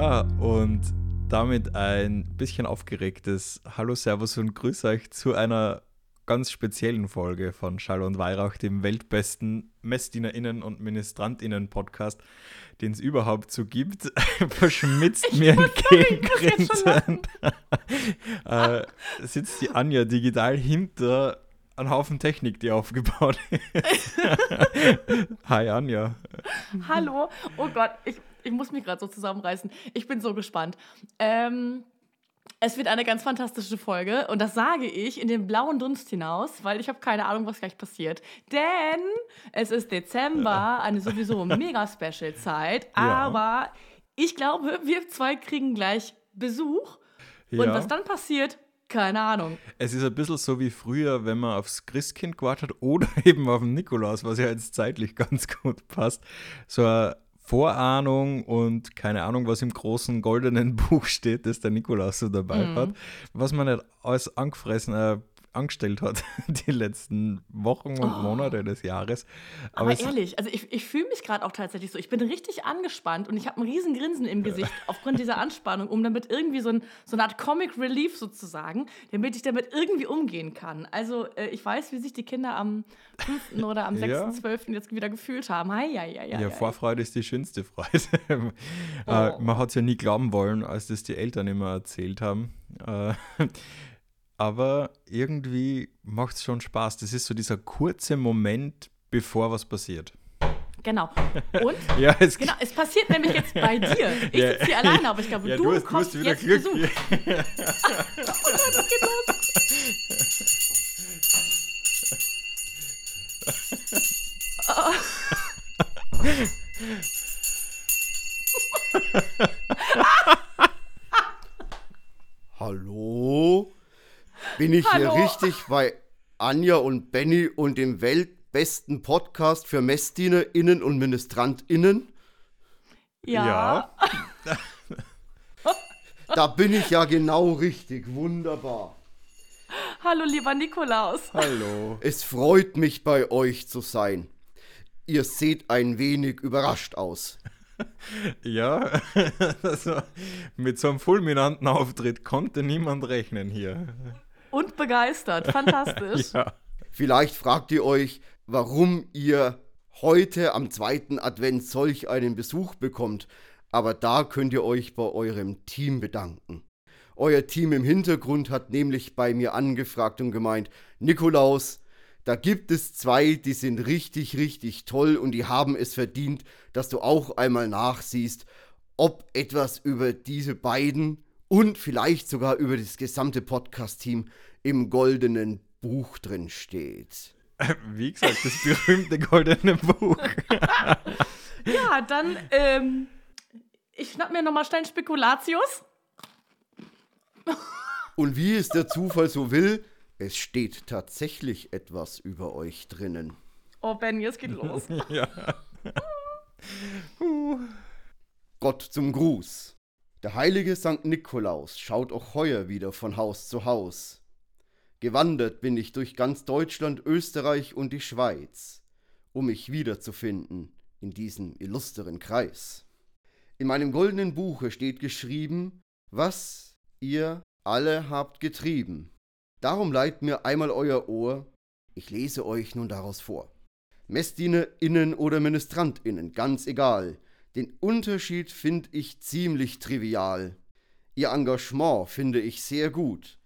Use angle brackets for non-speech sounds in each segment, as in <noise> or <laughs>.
Ja, und damit ein bisschen aufgeregtes Hallo, Servus und Grüß euch zu einer ganz speziellen Folge von Schall und Weihrauch, dem weltbesten MessdienerInnen und MinistrantInnen-Podcast, den es überhaupt so gibt. <laughs> Verschmitzt mir entgegengrinsend. <laughs> äh, sitzt die Anja digital hinter einem Haufen Technik, die aufgebaut ist. <laughs> Hi Anja. Hallo. Oh Gott, ich, ich muss mich gerade so zusammenreißen. Ich bin so gespannt. Ähm, es wird eine ganz fantastische Folge und das sage ich in den blauen Dunst hinaus, weil ich habe keine Ahnung, was gleich passiert. Denn es ist Dezember, eine sowieso <laughs> mega Special Zeit, ja. aber ich glaube, wir zwei kriegen gleich Besuch ja. und was dann passiert, keine Ahnung. Es ist ein bisschen so wie früher, wenn man aufs Christkind gewartet oder <laughs> eben auf den Nikolaus, was ja jetzt zeitlich <laughs> ganz gut passt. So ein Vorahnung und keine Ahnung, was im großen goldenen <laughs> Buch steht, das der Nikolaus so dabei mhm. hat, was man nicht alles angefressen, äh, angestellt hat, <laughs> die letzten Wochen und oh. Monate des Jahres. Aber, Aber ehrlich, also ich, ich fühle mich gerade auch tatsächlich so. Ich bin richtig angespannt und ich habe ein riesen Grinsen im Gesicht aufgrund dieser <laughs> Anspannung, um damit irgendwie so, ein, so eine Art Comic Relief sozusagen, damit ich damit irgendwie umgehen kann. Also äh, ich weiß, wie sich die Kinder am 5. oder am 6.12. <laughs> Ja. jetzt wieder gefühlt haben. Hei, hei, hei, ja, Vorfreude ist die schönste Freude. Äh, oh. man hat es ja nie glauben wollen, als das die Eltern immer erzählt haben. Aber irgendwie macht es schon Spaß. Das ist so dieser kurze Moment, bevor was passiert. Genau. Und <laughs> ja, es, genau, es passiert nämlich jetzt bei <laughs> dir. Ich ja. sitze hier alleine, aber ich glaube, ja, du, du hast, kommst du jetzt Glück. Besuch. <laughs> oh nein, das geht los. Hallo? Bin ich Hallo. hier richtig bei Anja und Benny und dem weltbesten Podcast für MessdienerInnen und MinistrantInnen? Ja. ja. <laughs> da bin ich ja genau richtig. Wunderbar. Hallo, lieber Nikolaus. Hallo. Es freut mich, bei euch zu sein. Ihr seht ein wenig überrascht aus. Ja, <laughs> also mit so einem fulminanten Auftritt konnte niemand rechnen hier. Und begeistert. <laughs> Fantastisch. ja. Vielleicht fragt ihr euch, warum ihr heute am zweiten Advent solch einen Besuch bekommt. Aber da könnt ihr euch bei eurem Team bedanken. Euer Team im Hintergrund hat nämlich bei mir angefragt und gemeint, Nikolaus, da gibt es zwei, die sind richtig, richtig toll und die haben es verdient, dass du auch einmal nachsiehst, ob etwas über diese beiden und vielleicht sogar über das gesamte Podcast-Team im goldenen Buch drin steht. <laughs> Wie gesagt, das berühmte goldene Buch. <laughs> ja, dann, ähm, ich schnapp mir nochmal schnell Spekulatius. Und wie es der Zufall so will, es steht tatsächlich etwas über euch drinnen. Oh, Ben, jetzt geht los. <laughs> ja. Gott zum Gruß. Der heilige St. Nikolaus schaut auch heuer wieder von Haus zu Haus. Gewandert bin ich durch ganz Deutschland, Österreich und die Schweiz, um mich wiederzufinden in diesem illustren Kreis. In meinem goldenen Buche steht geschrieben, was ihr alle habt getrieben. Darum leiht mir einmal euer Ohr, ich lese euch nun daraus vor. MessdienerInnen oder MinistrantInnen, ganz egal, den Unterschied finde ich ziemlich trivial. Ihr Engagement finde ich sehr gut.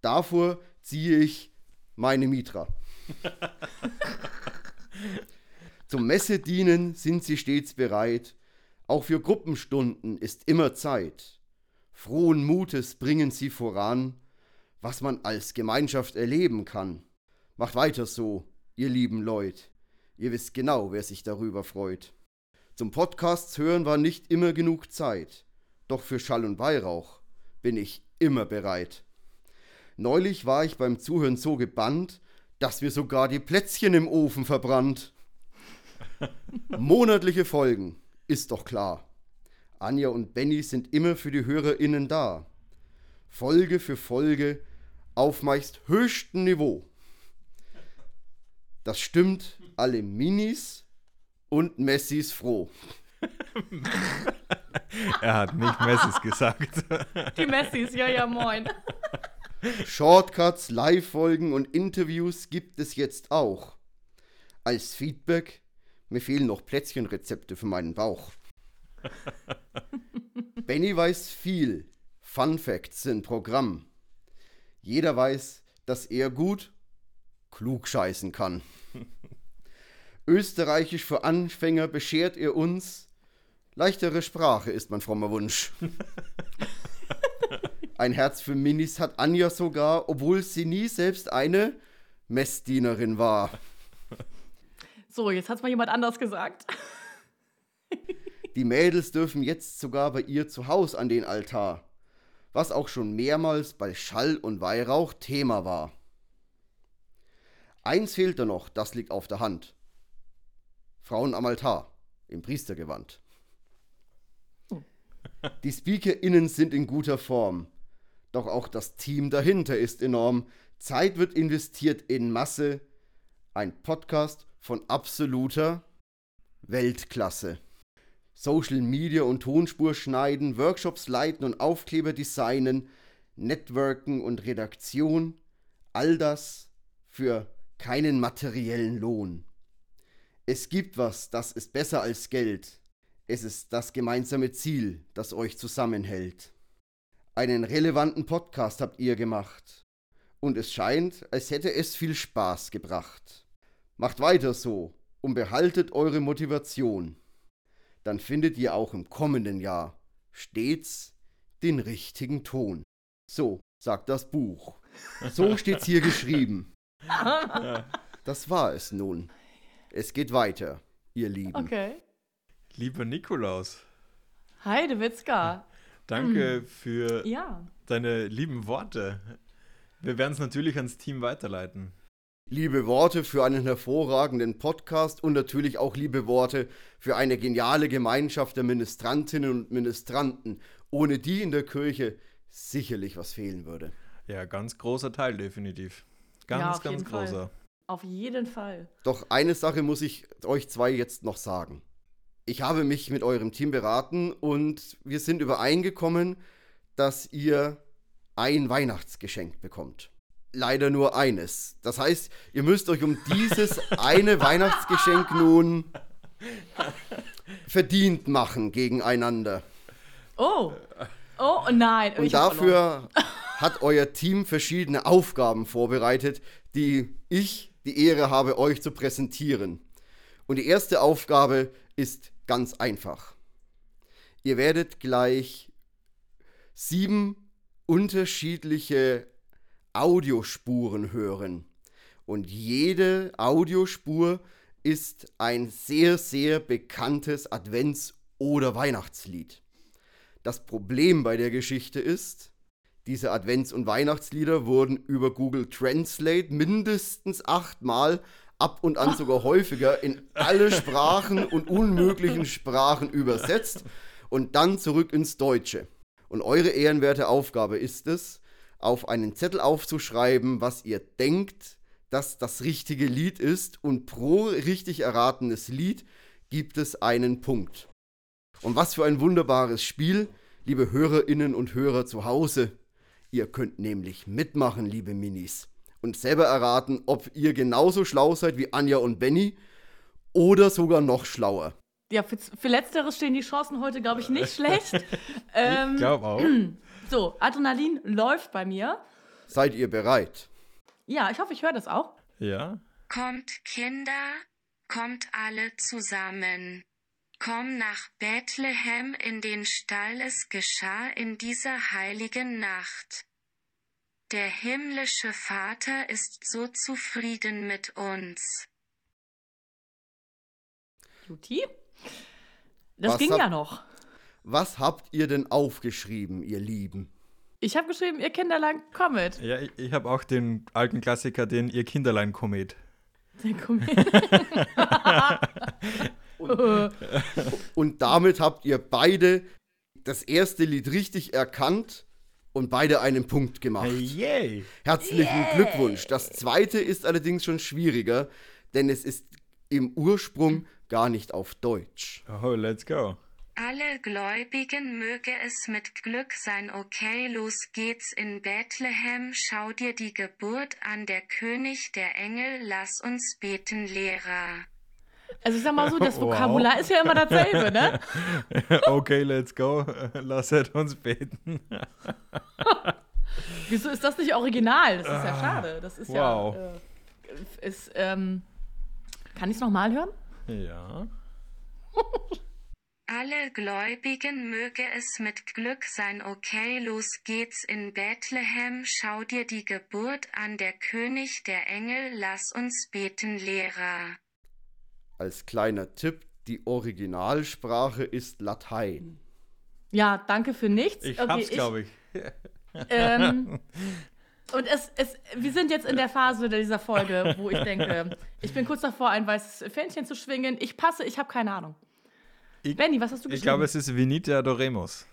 Davor ziehe ich meine Mitra. <laughs> Zum Messedienen sind sie stets bereit. Auch für Gruppenstunden ist immer Zeit. Frohen Mutes bringen sie voran, was man als Gemeinschaft erleben kann. Macht weiter so, ihr lieben Leute. Ihr wisst genau, wer sich darüber freut. Zum Podcasts hören war nicht immer genug Zeit, doch für Schall und Weihrauch bin ich immer bereit. Neulich war ich beim Zuhören so gebannt, dass mir sogar die Plätzchen im Ofen verbrannt. <laughs> Monatliche Folgen, ist doch klar. Anja und Benny sind immer für die HörerInnen da. Folge für Folge auf meist höchstem Niveau. Das stimmt alle Minis und Messi ist froh. <laughs> er hat nicht Messis gesagt. Die Messis, ja, ja, moin. Shortcuts, Live-Folgen und Interviews gibt es jetzt auch. Als Feedback, mir fehlen noch Plätzchenrezepte für meinen Bauch. <laughs> Benny weiß viel. Fun Facts sind Programm. Jeder weiß, dass er gut klug scheißen kann. <laughs> Österreichisch für Anfänger beschert er uns. Leichtere Sprache ist mein frommer Wunsch. <laughs> Ein Herz für Minis hat Anja sogar, obwohl sie nie selbst eine Messdienerin war. So, jetzt hat's mal jemand anders gesagt. <laughs> Die Mädels dürfen jetzt sogar bei ihr zu Haus an den Altar, was auch schon mehrmals bei Schall und Weihrauch Thema war. Eins fehlte noch, das liegt auf der Hand. Frauen am Altar, im Priestergewand. Die SpeakerInnen sind in guter Form, doch auch das Team dahinter ist enorm. Zeit wird investiert in Masse. Ein Podcast von absoluter Weltklasse. Social Media und Tonspur schneiden, Workshops leiten und Aufkleber designen, Networken und Redaktion, all das für keinen materiellen Lohn. Es gibt was, das ist besser als Geld. Es ist das gemeinsame Ziel, das euch zusammenhält. Einen relevanten Podcast habt ihr gemacht. Und es scheint, als hätte es viel Spaß gebracht. Macht weiter so und behaltet eure Motivation. Dann findet ihr auch im kommenden Jahr stets den richtigen Ton. So sagt das Buch. So steht's hier geschrieben. <laughs> Das war es nun. Es geht weiter, ihr Lieben. Okay. Lieber Nikolaus, Heide Witzka. <laughs> danke für Ja. deine lieben Worte. Wir werden es natürlich ans Team weiterleiten. Liebe Worte für einen hervorragenden Podcast und natürlich auch liebe Worte für eine geniale Gemeinschaft der Ministrantinnen und Ministranten, ohne die in der Kirche sicherlich was fehlen würde. Ja, ganz großer Teil definitiv. Ganz, Ja, auf ganz jeden Fall. Auf jeden Fall. Doch eine Sache muss ich euch zwei jetzt noch sagen. Ich habe mich mit eurem Team beraten und wir sind übereingekommen, dass ihr ein Weihnachtsgeschenk bekommt. Leider nur eines. Das heißt, ihr müsst euch um dieses <laughs> eine Weihnachtsgeschenk nun verdient machen gegeneinander. Oh. Oh nein. Und dafür hat euer Team verschiedene Aufgaben vorbereitet, die ich die Ehre habe, euch zu präsentieren. Und die erste Aufgabe ist ganz einfach. Ihr werdet gleich sieben unterschiedliche Audiospuren hören. Und jede Audiospur ist ein sehr, sehr bekanntes Advents- oder Weihnachtslied. Das Problem bei der Geschichte ist, diese Advents- und Weihnachtslieder wurden über Google Translate mindestens achtmal, ab und an sogar häufiger, in alle Sprachen und unmöglichen Sprachen übersetzt und dann zurück ins Deutsche. Und eure ehrenwerte Aufgabe ist es, auf einen Zettel aufzuschreiben, was ihr denkt, dass das richtige Lied ist und pro richtig erratenes Lied gibt es einen Punkt. Und was für ein wunderbares Spiel, liebe Hörerinnen und Hörer zu Hause. Ihr könnt nämlich mitmachen, liebe Minis, und selber erraten, ob ihr genauso schlau seid wie Anja und Benny oder sogar noch schlauer. Ja, für, für Letzteres stehen die Chancen heute, glaube ich, nicht <laughs> schlecht. ähm, Ich glaube auch. <clears throat> so, Adrenalin läuft bei mir. Seid ihr bereit? Ja, ich hoffe, ich höre das auch. Ja. Kommt Kinder, kommt alle zusammen. Komm nach Bethlehem in den Stall, es geschah in dieser heiligen Nacht. Der himmlische Vater ist so zufrieden mit uns. Juti? Das Was ging hab- ja noch. Was habt ihr denn aufgeschrieben, ihr Lieben? Ich habe geschrieben, ihr Kinderlein, kommet. Ja, ich, ich habe auch den alten Klassiker, den Ihr Kinderlein-Komet. Der Komet. <laughs> <laughs> <laughs> Und damit habt ihr beide das erste Lied richtig erkannt und beide einen Punkt gemacht. yay! Herzlichen Glückwunsch. Das zweite ist allerdings schon schwieriger, denn es ist im Ursprung gar nicht auf Deutsch. Oh, let's go. Alle Gläubigen möge es mit Glück sein. Okay, los geht's in Bethlehem. Schau dir die Geburt an, der König der Engel. Lass uns beten, Lehrer. Also ich sag mal so, das Wow. Vokabular ist ja immer dasselbe, ne? <laughs> okay, let's go. Lasset uns beten. <laughs> Wieso ist das nicht original? Das ist ja schade. Das ist Ah, wow. ja. Äh, ist, ähm, kann ich es nochmal hören? Ja. <laughs> Alle Gläubigen möge es mit Glück sein. Okay, los geht's in Bethlehem. Schau dir die Geburt an, der König der Engel. Lass uns beten, Lehrer. Als kleiner Tipp, die Originalsprache ist Latein. Ja, danke für nichts. Ich Okay, hab's, glaube ich. Ähm, <laughs> und es, es, wir sind jetzt in der Phase dieser Folge, wo ich denke, ich bin kurz davor, ein weißes Fähnchen zu schwingen. Ich passe, ich habe keine Ahnung. Ich- Benny, was hast du Ich geschrieben? glaube, es ist Venite Adoremus.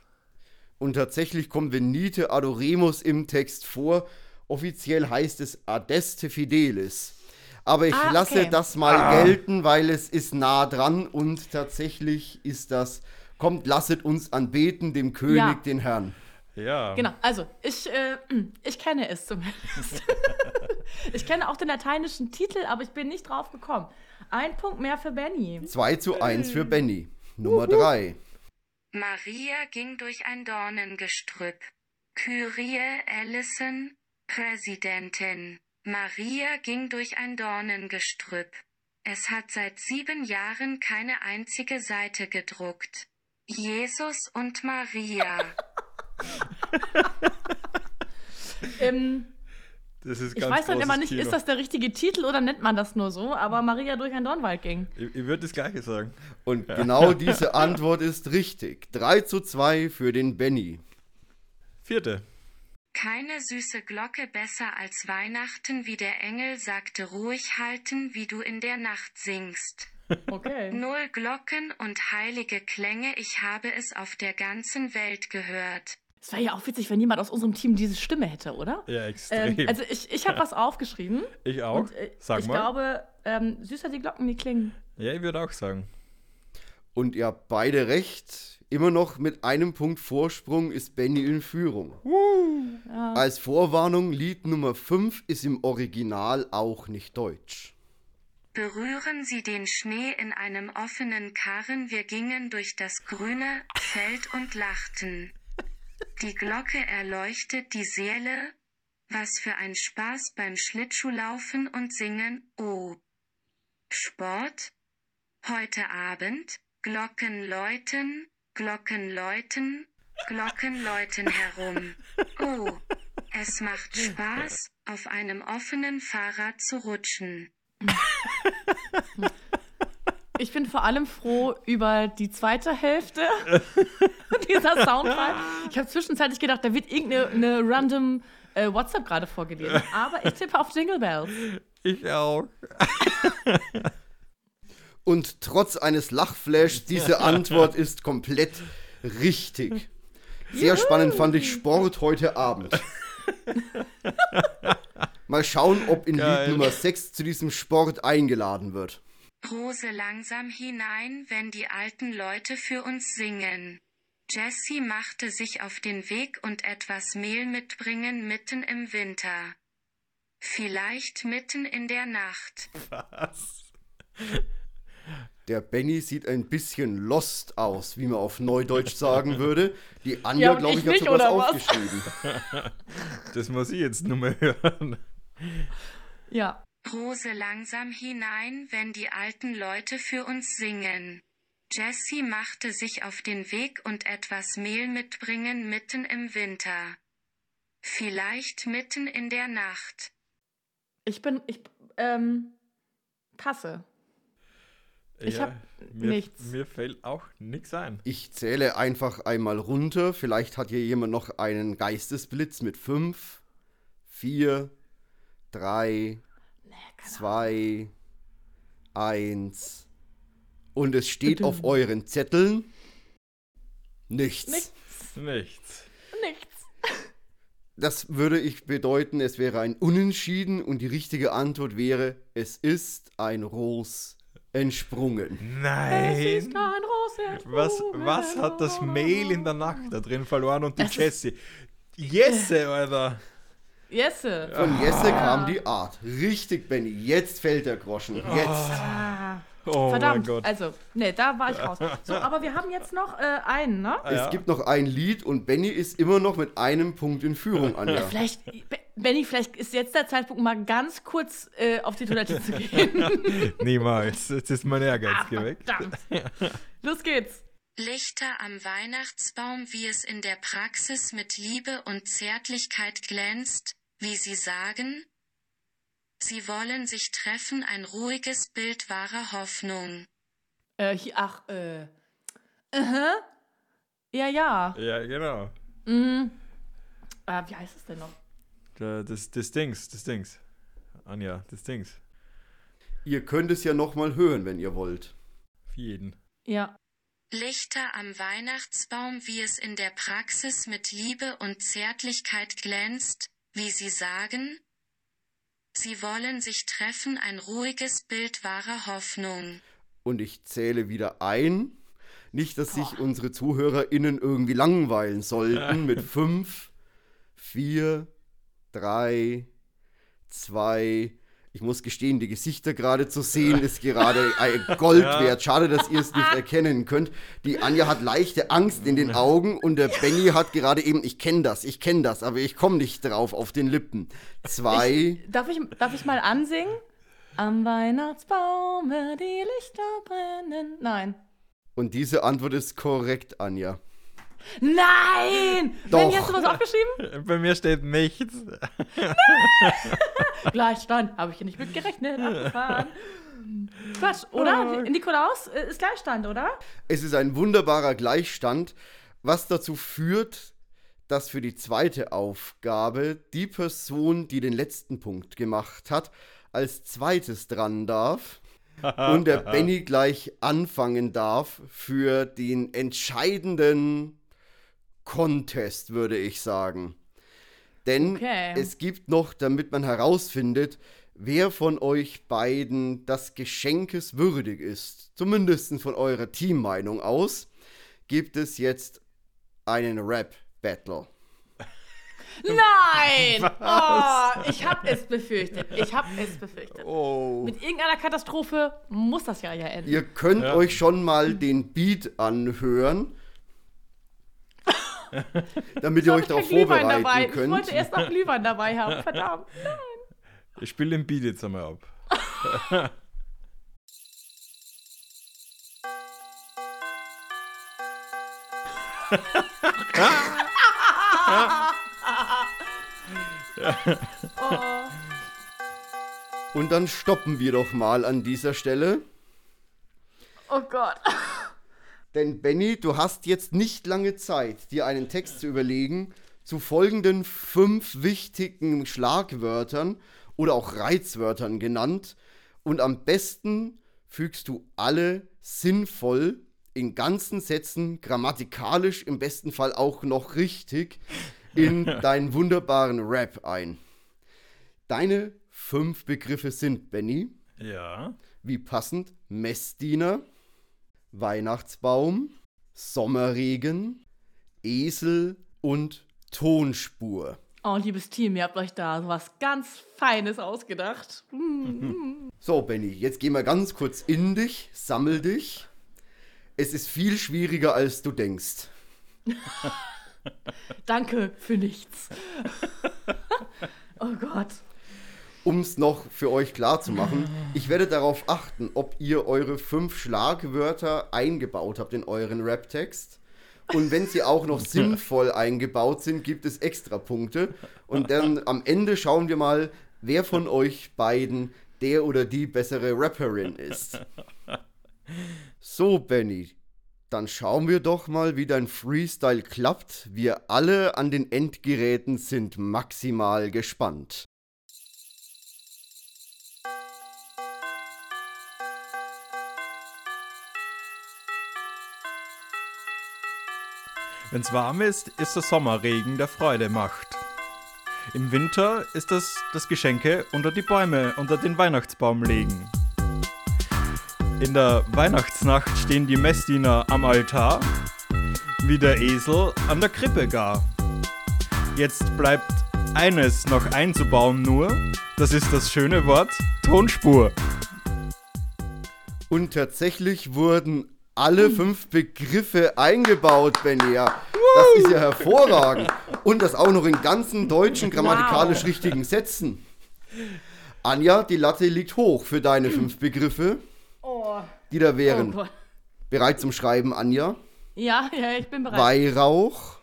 Und tatsächlich kommt Venite Adoremus im Text vor. Offiziell heißt es Adeste Fidelis. Aber ich Ah, lasse okay. das mal gelten, weil es ist nah dran und tatsächlich ist das, kommt, lasset uns anbeten, dem König, Ja. den Herrn. Ja. Genau, also ich, äh, <clears throat> ich kenne es zumindest. <laughs> ich kenne auch den lateinischen Titel, aber ich bin nicht drauf gekommen. Ein Punkt mehr für Benny. 2 zu 1 für Benny. Nummer 3. Maria ging durch ein Dornengestrüpp. Kyrie Ellison, Präsidentin. Maria ging durch ein Dornengestrüpp. Es hat seit sieben Jahren keine einzige Seite gedruckt. Jesus und Maria. <laughs> Ähm, Das ist ich weiß dann großes immer nicht, Kino. ist das der richtige Titel oder nennt man das nur so, aber Maria durch ein Dornwald ging. Ich, ich würde das Gleiche sagen. Und genau <laughs> diese Antwort ist richtig. 3 zu 2 für den Benny. Vierte. Keine süße Glocke besser als Weihnachten, wie der Engel sagte, ruhig halten, wie du in der Nacht singst. <laughs> Okay. Null Glocken und heilige Klänge, ich habe es auf der ganzen Welt gehört. Es wäre ja auch witzig, wenn jemand aus unserem Team diese Stimme hätte, oder? Ja, extrem. Ähm, also ich, ich habe was aufgeschrieben. ich auch. Und, äh, Sag ich mal. glaube, ähm, süßer die Glocken, die klingen. ja, ich würde auch sagen. Und ihr habt beide recht. Immer noch mit einem Punkt Vorsprung ist Benny in Führung. Als Vorwarnung, Lied Nummer 5 ist im Original auch nicht deutsch. Berühren Sie den Schnee in einem offenen Karren, wir gingen durch das grüne Feld und lachten. Die Glocke erleuchtet die Seele, was für ein Spaß beim Schlittschuhlaufen und Singen, oh. Sport? Heute Abend? Glocken läuten, Glocken läuten, Glocken läuten herum. Oh. Es macht Spaß, auf einem offenen Fahrrad zu rutschen. Ich bin vor allem froh über die zweite Hälfte <laughs> dieser Soundfile. Ich habe zwischenzeitlich gedacht, da wird irgendeine eine random äh, WhatsApp gerade vorgelesen. Aber ich tippe auf Jingle Bells. Ich auch. <laughs> Und trotz eines Lachflashs, <laughs> diese Antwort ist komplett richtig. Sehr spannend fand ich Sport heute Abend. <laughs> Mal schauen, ob in Geil. Lied Nummer 6 zu diesem Sport eingeladen wird. Rose langsam hinein, wenn die alten Leute für uns singen. Jessie machte sich auf den Weg und etwas Mehl mitbringen mitten im Winter. Vielleicht mitten in der Nacht. Was? Der Benny sieht ein bisschen lost aus, wie man auf Neudeutsch sagen würde. Die Ja, Anja, und glaube ich ich, hat oder was? aufgeschrieben. <laughs> Das muss ich jetzt nur mal hören. Ja. Rose langsam hinein, wenn die alten Leute für uns singen. Jessie machte sich auf den Weg und etwas Mehl mitbringen mitten im Winter. Vielleicht mitten in der Nacht. Ich bin, ich, ähm, passe. Ich hab mir, nichts. Mir fällt auch nichts ein. Ich zähle einfach einmal runter. Vielleicht hat hier jemand noch einen Geistesblitz mit 5, 4, 3, 2, 1. Und es steht auf euren Zetteln nichts. Nichts. Nichts. Nichts. Das würde ich bedeuten, es wäre ein Unentschieden und die richtige Antwort wäre, es ist ein Ros entsprungen. Es ist Nein. große Was, was hat das Mail in der Nacht da drin verloren und die Das Jessie? Jesse, Alter. Jesse. Von Jesse kam die Art. Richtig, Benny. Jetzt fällt der Groschen. Jetzt. Ah, Oh verdammt. mein Gott. Also, nee, da war ich raus. So, aber wir haben jetzt noch äh, einen, ne? ja. Es gibt noch ein Lied und Benny ist immer noch mit einem Punkt in Führung, Anja. Vielleicht, Be- Benny, vielleicht ist jetzt der Zeitpunkt, mal ganz kurz äh, auf die Toilette zu gehen. <laughs> Niemals. Jetzt ist mein Ehrgeiz Ah, geweckt. verdammt. <laughs> Los geht's. Lichter am Weihnachtsbaum, wie es in der Praxis mit Liebe und Zärtlichkeit glänzt, wie Sie sagen? Sie wollen sich treffen, ein ruhiges Bild wahrer Hoffnung. Äh, hier, ach, äh. Aha. Ja, ja. Ja, genau. Mhm. Äh, wie heißt es denn noch? Da- Das, das Dings, das Dings. Anja, das Dings. Ihr könnt es ja nochmal hören, wenn ihr wollt. Für jeden. Ja. Lichter am Weihnachtsbaum, wie es in der Praxis mit Liebe und Zärtlichkeit glänzt, wie Sie sagen? Sie wollen sich treffen, ein ruhiges Bild wahrer Hoffnung. Und ich zähle wieder ein. Nicht, dass sich unsere ZuhörerInnen irgendwie langweilen sollten <laughs> mit fünf, vier, drei, zwei. Ich muss gestehen, die Gesichter gerade zu sehen, ist gerade ein <laughs> Gold wert. Schade, dass ihr es nicht erkennen könnt. Die Anja hat leichte Angst in den Augen und der Benny hat gerade eben, ich kenne das, ich kenne das, aber ich komme nicht drauf auf den Lippen. Zwei. Darf ich, darf ich mal ansingen? Am Weihnachtsbaume die Lichter brennen. Nein. Und diese Antwort ist korrekt, Anja. Nein! Doch. Benny, hast du was aufgeschrieben? <laughs> Bei mir steht nichts. <laughs> Gleichstand. Habe ich hier nicht mitgerechnet. Abgefahren. <laughs> Quatsch, oder? Nikolaus äh, ist Gleichstand, oder? Es ist ein wunderbarer Gleichstand, was dazu führt, dass für die zweite Aufgabe die Person, die den letzten Punkt gemacht hat, als zweites dran darf und der Benny gleich anfangen darf für den entscheidenden Contest, würde ich sagen. Denn Okay. es gibt noch, damit man herausfindet, wer von euch beiden das Geschenkes würdig ist, zumindest von eurer Teammeinung aus, gibt es jetzt einen Rap-Battle. Nein! Oh, ich habe es befürchtet. Ich habe es befürchtet. Oh. Mit irgendeiner Katastrophe muss das ja ja enden. Ihr könnt Ja. euch schon mal den Beat anhören, <laughs> damit ihr euch ich darauf vorbereiten dabei. Ich könnt. wollte erst noch Glühwein dabei haben. <laughs> Verdammt. Ich spiele den Beat jetzt einmal ab. <laughs> Oh. Und dann stoppen wir doch mal an dieser Stelle. oh Gott. Denn Benny, du hast jetzt nicht lange Zeit, dir einen Text zu überlegen zu folgenden fünf wichtigen Schlagwörtern oder auch Reizwörtern genannt. Und am besten fügst du alle sinnvoll in ganzen Sätzen, grammatikalisch im besten Fall auch noch richtig, in <laughs> deinen wunderbaren Rap ein. Deine fünf Begriffe sind, Benny, Ja. wie passend, Messdiener, Weihnachtsbaum, Sommerregen, Esel und Tonspur. Oh, liebes Team, ihr habt euch da was ganz Feines ausgedacht. <laughs> So, Benny, jetzt geh mal ganz kurz in dich, sammel dich. Es ist viel schwieriger, als du denkst. Danke für nichts. <laughs> oh Gott. Um es noch für euch klar zu machen, ich werde darauf achten, ob ihr eure fünf Schlagwörter eingebaut habt in euren Rap-Text. Und wenn sie auch noch <laughs> sinnvoll eingebaut sind, gibt es extra Punkte. Und dann am Ende schauen wir mal, wer von euch beiden der oder die bessere Rapperin ist. So, Benny, dann schauen wir doch mal, wie dein Freestyle klappt. Wir alle an den Endgeräten sind maximal gespannt. Wenn's warm ist, ist der Sommerregen, der Freude macht. Im Winter ist das das Geschenke unter die Bäume, unter den Weihnachtsbaum legen. In der Weihnachtsnacht stehen die Messdiener am Altar, wie der Esel an der Krippe gar. Jetzt bleibt eines noch einzubauen nur, das ist das schöne Wort Tonspur. Und tatsächlich wurden alle fünf Begriffe eingebaut, Benja. Das ist ja hervorragend. Und das auch noch in ganzen deutschen grammatikalisch Wow. richtigen Sätzen. Anja, die Latte liegt hoch für deine fünf Begriffe, Oh, die da oh wären. Gott. Bereit zum Schreiben, Anja? Ja, ja, ich bin bereit. Weihrauch.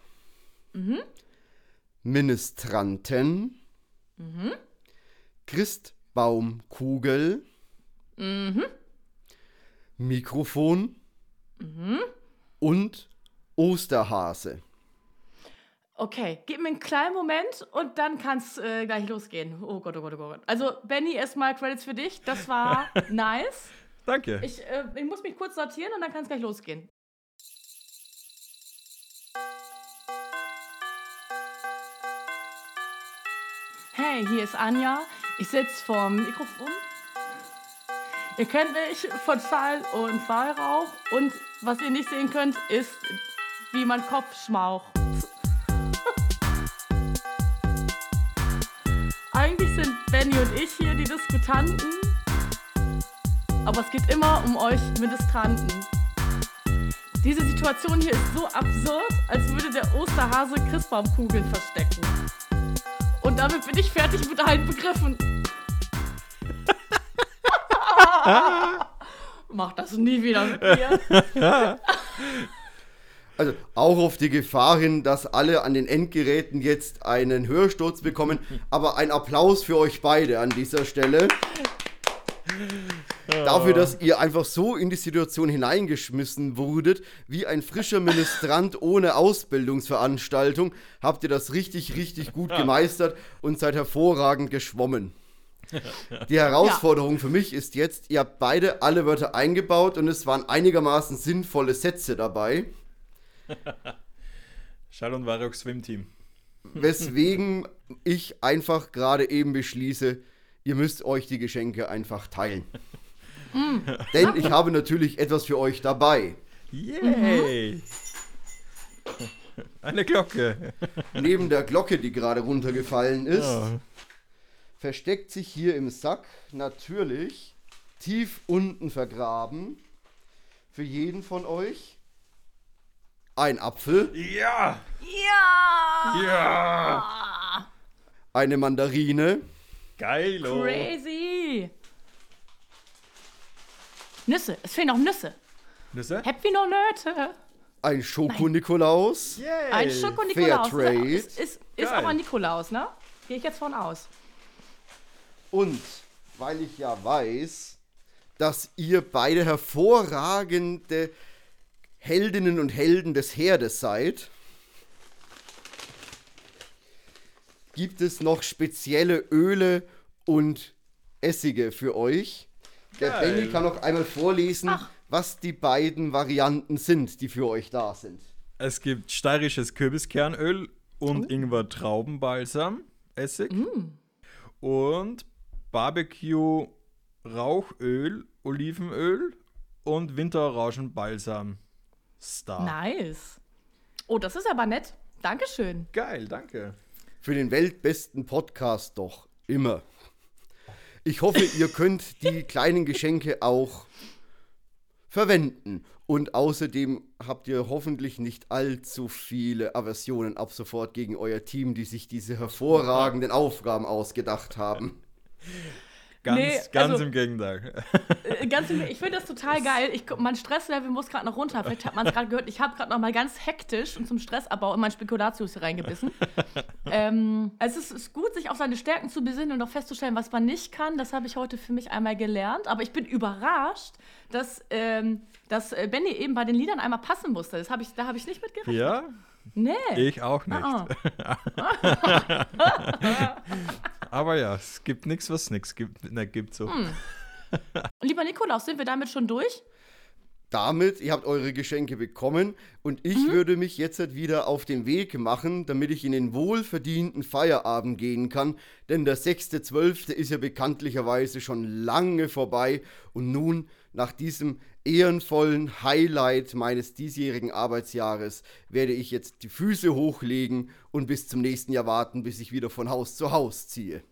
Ministranten. Christbaumkugel. Mikrofon. Und Osterhase. Okay, gib mir einen kleinen Moment und dann kann es äh, gleich losgehen. Oh Gott, oh Gott, oh Gott. Also, Benny, erstmal Credits für dich. Das war <laughs> nice. Danke. Ich, äh, ich muss mich kurz sortieren und dann kann es gleich losgehen. Hey, hier ist Anja. Ich sitze vorm Mikrofon. Ihr kennt mich von Schall und Weihrauch. Und was ihr nicht sehen könnt, ist, wie mein Kopf schmaucht. <laughs> Eigentlich sind Benny und ich hier die Diskutanten. Aber es geht immer um euch Ministranten. Diese Situation hier ist so absurd, als würde der Osterhase Christbaumkugeln verstecken. Und damit bin ich fertig mit allen Begriffen. <laughs> Mach das nie wieder mit mir. <laughs> Also auch auf die Gefahr hin, dass alle an den Endgeräten jetzt einen Hörsturz bekommen. Aber ein Applaus für euch beide an dieser Stelle. Dafür, dass ihr einfach so in die Situation hineingeschmissen wurdet, wie ein frischer <laughs> Ministrant ohne Ausbildungsveranstaltung, habt ihr das richtig, richtig gut gemeistert und seid hervorragend geschwommen. <laughs> Die Herausforderung für mich ist jetzt, ihr habt beide alle Wörter eingebaut und es waren einigermaßen sinnvolle Sätze dabei. <laughs> Schall und Weihrauch Swim-Team. Weswegen <laughs> ich einfach gerade eben beschließe, ihr müsst euch die Geschenke einfach teilen. Denn ich habe natürlich etwas für euch dabei. Yay! Eine Glocke. Neben der Glocke, die gerade runtergefallen ist, Ja. Versteckt sich hier im Sack natürlich tief unten vergraben für jeden von euch ein Apfel, Ja! Ja! Ja! eine Mandarine, Geilo! Crazy! Nüsse, es fehlen noch Nüsse. Nüsse? Happy noch Nöte. ein Schoko-Nikolaus! Ein Schoko-Nikolaus. Fairtrade. Ist, ist, ist Geil. auch ein Nikolaus, ne? Gehe ich jetzt von aus. Und weil ich ja weiß, dass ihr beide hervorragende Heldinnen und Helden des Herdes seid, gibt es noch spezielle Öle und Essige für euch. Der Geil. Benny kann noch einmal vorlesen, Ach. was die beiden Varianten sind, die für euch da sind. Es gibt steirisches Kürbiskernöl und Ingwer Traubenbalsam, Essig. Und Barbecue Rauchöl, Olivenöl und Winterorangenbalsam. Star. Nice. Oh, das ist aber nett. Dankeschön. Geil, danke. Für den weltbesten Podcast doch immer. Ich hoffe, ihr könnt die <laughs> kleinen Geschenke auch verwenden. Und außerdem habt ihr hoffentlich nicht allzu viele Aversionen ab sofort gegen euer Team, die sich diese hervorragenden Aufgaben ausgedacht haben. <laughs> Ganz, Nee, ganz also- im Gegenteil. Äh, Ganz, im- ich finde das total <laughs> geil. Ich, mein Stresslevel muss gerade noch runter. Vielleicht hat man es gerade gehört. Ich habe gerade noch mal ganz hektisch und zum Stressabbau in mein Spekulatius hier reingebissen. <laughs> ähm, es ist, ist gut, sich auf seine Stärken zu besinnen und auch festzustellen, was man nicht kann. Das habe ich heute für mich einmal gelernt. Aber ich bin überrascht, dass, ähm, dass äh, Benny eben bei den Liedern einmal passen musste. Das hab ich, da habe ich nicht mit gerechnet. ja, Nee. ich auch nicht. Ah, Aber ja, es gibt nichts, was nichts gibt. Ne, gibt so. Hm. Und <laughs> lieber Nikolaus, sind wir damit schon durch? Damit, ihr habt eure Geschenke bekommen und ich würde mich jetzt halt wieder auf den Weg machen, damit ich in den wohlverdienten Feierabend gehen kann, denn der 6.12. ist ja bekanntlicherweise schon lange vorbei und nun nach diesem ehrenvollen Highlight meines diesjährigen Arbeitsjahres werde ich jetzt die Füße hochlegen und bis zum nächsten Jahr warten, bis ich wieder von Haus zu Haus ziehe.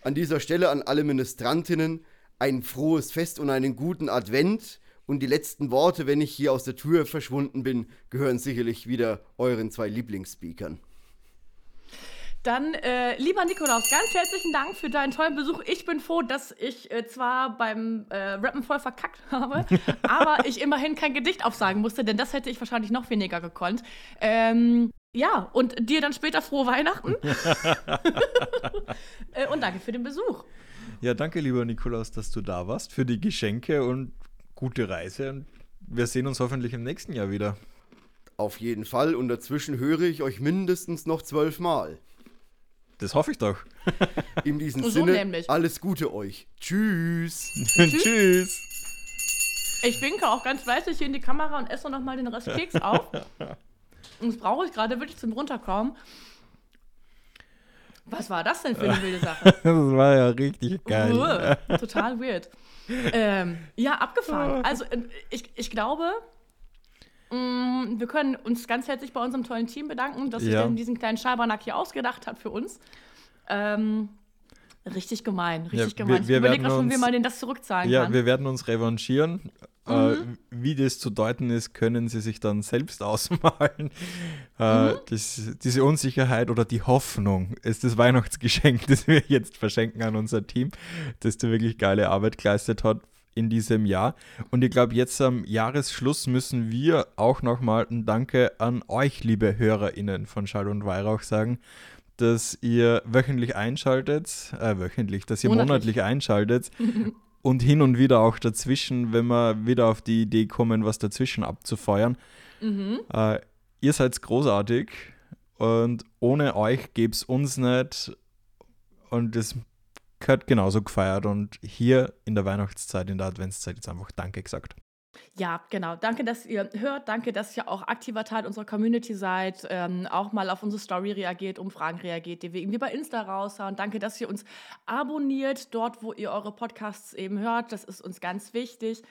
An dieser Stelle an alle Ministrantinnen ein frohes Fest und einen guten Advent. Und die letzten Worte, wenn ich hier aus der Tür verschwunden bin, gehören sicherlich wieder euren zwei Lieblingsspeakern. Dann, äh, lieber Nikolaus, ganz herzlichen Dank für deinen tollen Besuch. Ich bin froh, dass ich äh, zwar beim äh, Rappen voll verkackt <laughs> habe, aber ich immerhin kein Gedicht aufsagen musste, denn das hätte ich wahrscheinlich noch weniger gekonnt. Ähm, ja, und dir dann später frohe Weihnachten. <laughs> Äh, und danke für den Besuch. Ja, danke, lieber Nikolaus, dass du da warst, für die Geschenke und gute Reise. Und wir sehen uns hoffentlich im nächsten Jahr wieder. Auf jeden Fall und dazwischen höre ich euch mindestens noch zwölfmal. Das hoffe ich doch. <laughs> In diesem So Sinne, nämlich. alles Gute euch. Tschüss. <laughs> Tschüss. Ich winke auch ganz fleißig hier in die Kamera und esse noch mal den Rest Keks auf. <laughs> Und das brauche ich gerade wirklich zum Runterkommen. Was war das denn für eine wilde Sache? Das war ja richtig geil. Uah, total weird. Ähm, ja, abgefahren. Also, äh, ich, ich glaube, wir können uns ganz herzlich bei unserem tollen Team bedanken, dass sich Ja. denn diesen kleinen Schabernack hier ausgedacht hat für uns. Ähm, richtig gemein, richtig Ja, wir- gemein. wir ich überlege noch schon, wie uns- man denen das zurückzahlen Ja, kann. wir werden uns revanchieren. Äh, wie das zu deuten ist, können Sie sich dann selbst <laughs> ausmalen. Äh, das, diese Unsicherheit oder die Hoffnung ist das Weihnachtsgeschenk, <laughs> das wir jetzt verschenken an unser Team, das da wirklich geile Arbeit geleistet hat in diesem Jahr. Und ich glaube, jetzt am Jahresschluss müssen wir auch nochmal ein Danke an euch, liebe HörerInnen von Schall und Weihrauch, sagen, dass ihr wöchentlich einschaltet, äh, wöchentlich, dass ihr Monatlich. monatlich einschaltet <laughs> und hin und wieder auch dazwischen, wenn wir wieder auf die Idee kommen, was dazwischen abzufeuern. Mhm. Äh, ihr seid großartig und ohne euch gäbe es uns nicht und das gehört genauso gefeiert und hier in der Weihnachtszeit, in der Adventszeit jetzt einfach Danke gesagt. Ja, genau. Danke, dass ihr hört. Danke, dass ihr auch aktiver Teil unserer Community seid. Ähm, auch mal auf unsere Story reagiert, Umfragen reagiert, die wir irgendwie bei Insta raushauen. Danke, dass ihr uns abonniert, dort, wo ihr eure Podcasts eben hört. Das ist uns ganz wichtig.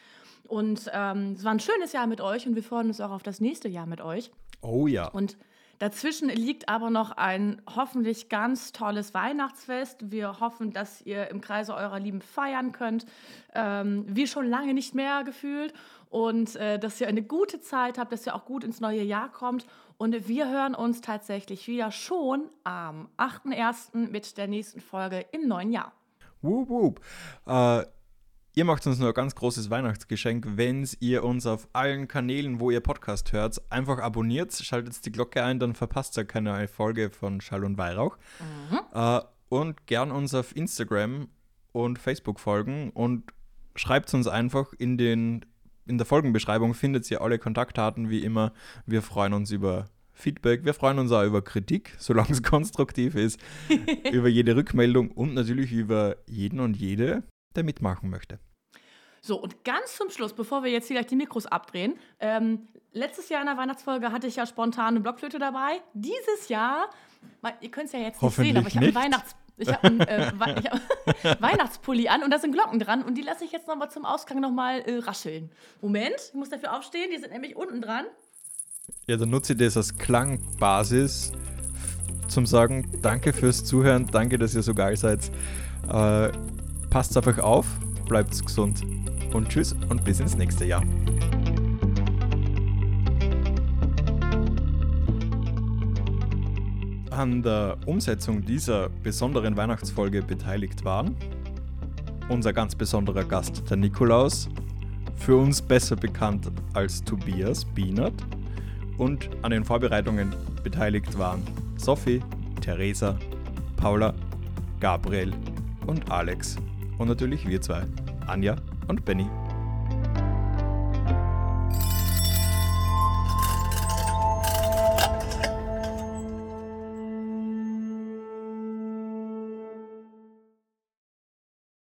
Und ähm, es war ein schönes Jahr mit euch und wir freuen uns auch auf das nächste Jahr mit euch. Oh ja. Und dazwischen liegt aber noch ein hoffentlich ganz tolles Weihnachtsfest. Wir hoffen, dass ihr im Kreise eurer Lieben feiern könnt, ähm, wie schon lange nicht mehr gefühlt. Und äh, dass ihr eine gute Zeit habt, dass ihr auch gut ins neue Jahr kommt. Und wir hören uns tatsächlich wieder schon am 8.1. mit der nächsten Folge im neuen Jahr. Wup, wup. Äh, ihr macht uns nur ein ganz großes Weihnachtsgeschenk, wenn ihr uns auf allen Kanälen, wo ihr Podcast hört, einfach abonniert, schaltet die Glocke ein, dann verpasst ihr keine neue Folge von Schall und Weihrauch. Äh, und gern uns auf Instagram und Facebook folgen und schreibt uns einfach in den in der Folgenbeschreibung findet ihr alle Kontaktdaten wie immer. Wir freuen uns über Feedback, wir freuen uns auch über Kritik, <laughs> solange es konstruktiv ist, <laughs> über jede Rückmeldung und natürlich über jeden und jede, der mitmachen möchte. So, und ganz zum Schluss, bevor wir jetzt hier gleich die Mikros abdrehen, ähm, letztes Jahr in der Weihnachtsfolge hatte ich ja spontan eine Blockflöte dabei. Dieses Jahr, ihr könnt es ja jetzt nicht sehen, aber ich habe einen Weihnachts... Ich habe einen äh, ich hab <laughs> Weihnachtspulli an und da sind Glocken dran und die lasse ich jetzt nochmal zum Ausgang nochmal äh, rascheln. Moment, ich muss dafür aufstehen, die sind nämlich unten dran. Ja, dann nutze ich das als Klangbasis zum Sagen, danke fürs Zuhören, danke, dass ihr so geil seid. Äh, passt auf euch auf, bleibt gesund und tschüss und bis ins nächste Jahr. An der Umsetzung dieser besonderen Weihnachtsfolge beteiligt waren unser ganz besonderer Gast, der Nikolaus, für uns besser bekannt als Tobias Bienert, und an den Vorbereitungen beteiligt waren Sophie, Theresa, Paula, Gabriel und Alex und natürlich wir zwei, Anja und Benny.